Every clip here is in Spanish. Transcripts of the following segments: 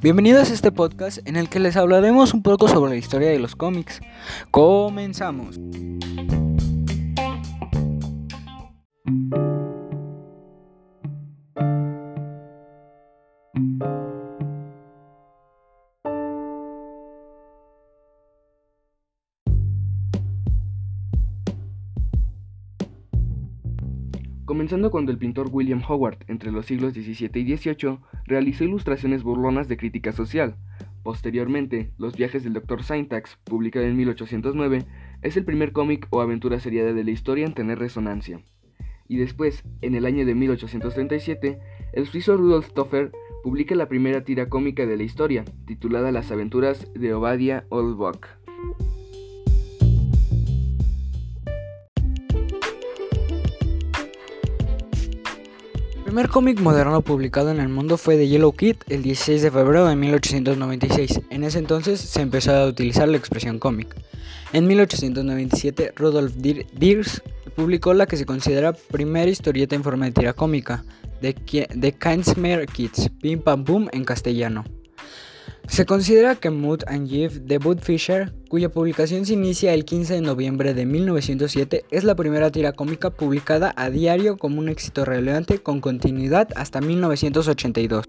Bienvenidos a este podcast en el que les hablaremos un poco sobre la historia de los cómics. Comenzamos. Comenzando cuando el pintor William Howard, entre los siglos XVII y XVIII, realizó ilustraciones burlonas de crítica social. Posteriormente, Los viajes del Dr. Syntax, publicado en 1809, es el primer cómic o aventura seriada de la historia en tener resonancia. Y después, en el año de 1837, el suizo Rudolf Toffer publica la primera tira cómica de la historia, titulada Las aventuras de Obadiah Oldbuck. Primer cómic moderno publicado en el mundo fue The Yellow Kid el 16 de febrero de 1896. En ese entonces se empezó a utilizar la expresión cómic. En 1897, Rudolf Dirks publicó la que se considera primera historieta en forma de tira cómica, The Kids, Pim Pam Boom en castellano. Se considera que Mood and Give de Bud Fisher, cuya publicación se inicia el 15 de noviembre de 1907, es la primera tira cómica publicada a diario como un éxito relevante con continuidad hasta 1982.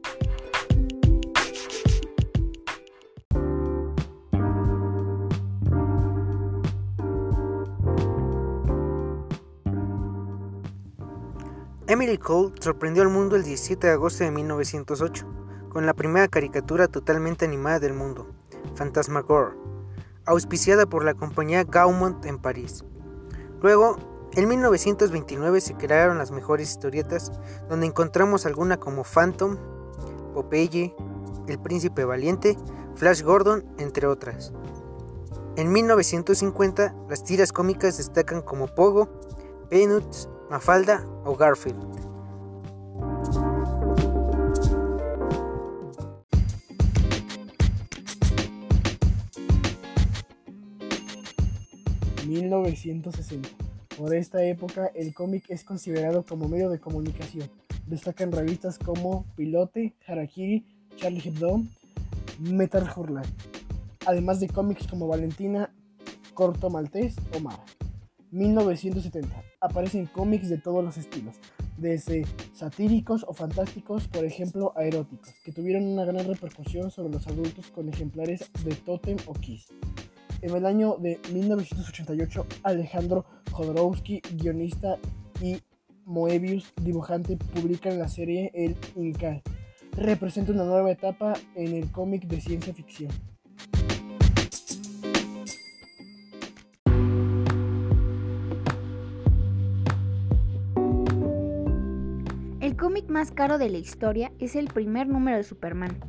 Emily Cole sorprendió al mundo el 17 de agosto de 1908 con la primera caricatura totalmente animada del mundo, Phantasmagoria, auspiciada por la compañía Gaumont en París. Luego, en 1929 se crearon las mejores historietas, donde encontramos alguna como Phantom, Popeye, El Príncipe Valiente, Flash Gordon, entre otras. En 1950, las tiras cómicas destacan como Pogo, Peanuts, Mafalda o Garfield. 1960. Por esta época, el cómic es considerado como medio de comunicación. Destacan revistas como Pilote, Harakiri, Charlie Hebdo, Metal Hurlant, además de cómics como Valentina, Corto Maltés o Mara. 1970. Aparecen cómics de todos los estilos, desde satíricos o fantásticos, por ejemplo, a eróticos, que tuvieron una gran repercusión sobre los adultos con ejemplares de Totem o Kiss. En el año de 1988, Alejandro Jodorowsky, guionista, y Moebius, dibujante, publican la serie El Incal. Representa una nueva etapa en el cómic de ciencia ficción. El cómic más caro de la historia es el primer número de Superman,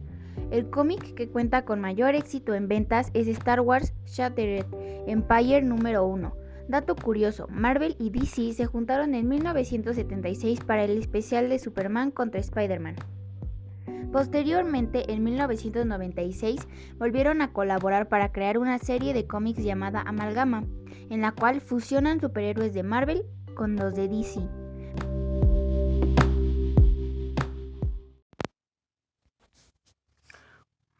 el cómic que cuenta con mayor éxito en ventas es Star Wars Shattered Empire número 1. Dato curioso, Marvel y DC se juntaron en 1976 para el especial de Superman contra Spider-Man. Posteriormente, en 1996, volvieron a colaborar para crear una serie de cómics llamada Amalgama, en la cual fusionan superhéroes de Marvel con los de DC.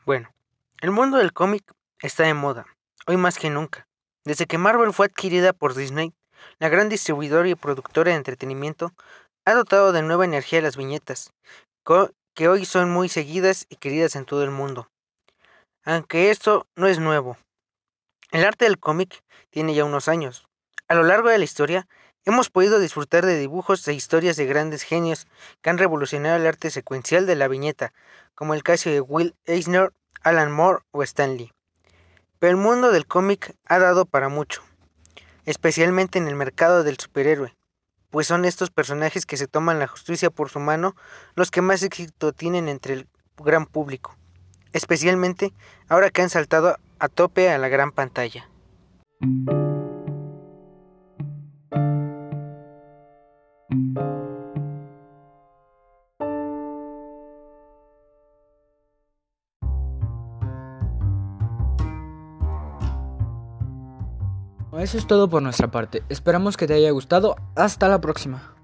Bueno, el mundo del cómic está de moda, hoy más que nunca. Desde que Marvel fue adquirida por Disney, la gran distribuidora y productora de entretenimiento, ha dotado de nueva energía a las viñetas, que hoy son muy seguidas y queridas en todo el mundo. Aunque esto no es nuevo. El arte del cómic tiene ya unos años. A lo largo de la historia, hemos podido disfrutar de dibujos e historias de grandes genios que han revolucionado el arte secuencial de la viñeta, como el caso de Will Eisner Alan Moore o Stanley. Pero el mundo del cómic ha dado para mucho, especialmente en el mercado del superhéroe, pues son estos personajes que se toman la justicia por su mano los que más éxito tienen entre el gran público, especialmente ahora que han saltado a tope a la gran pantalla. Eso es todo por nuestra parte. Esperamos que te haya gustado. Hasta la próxima.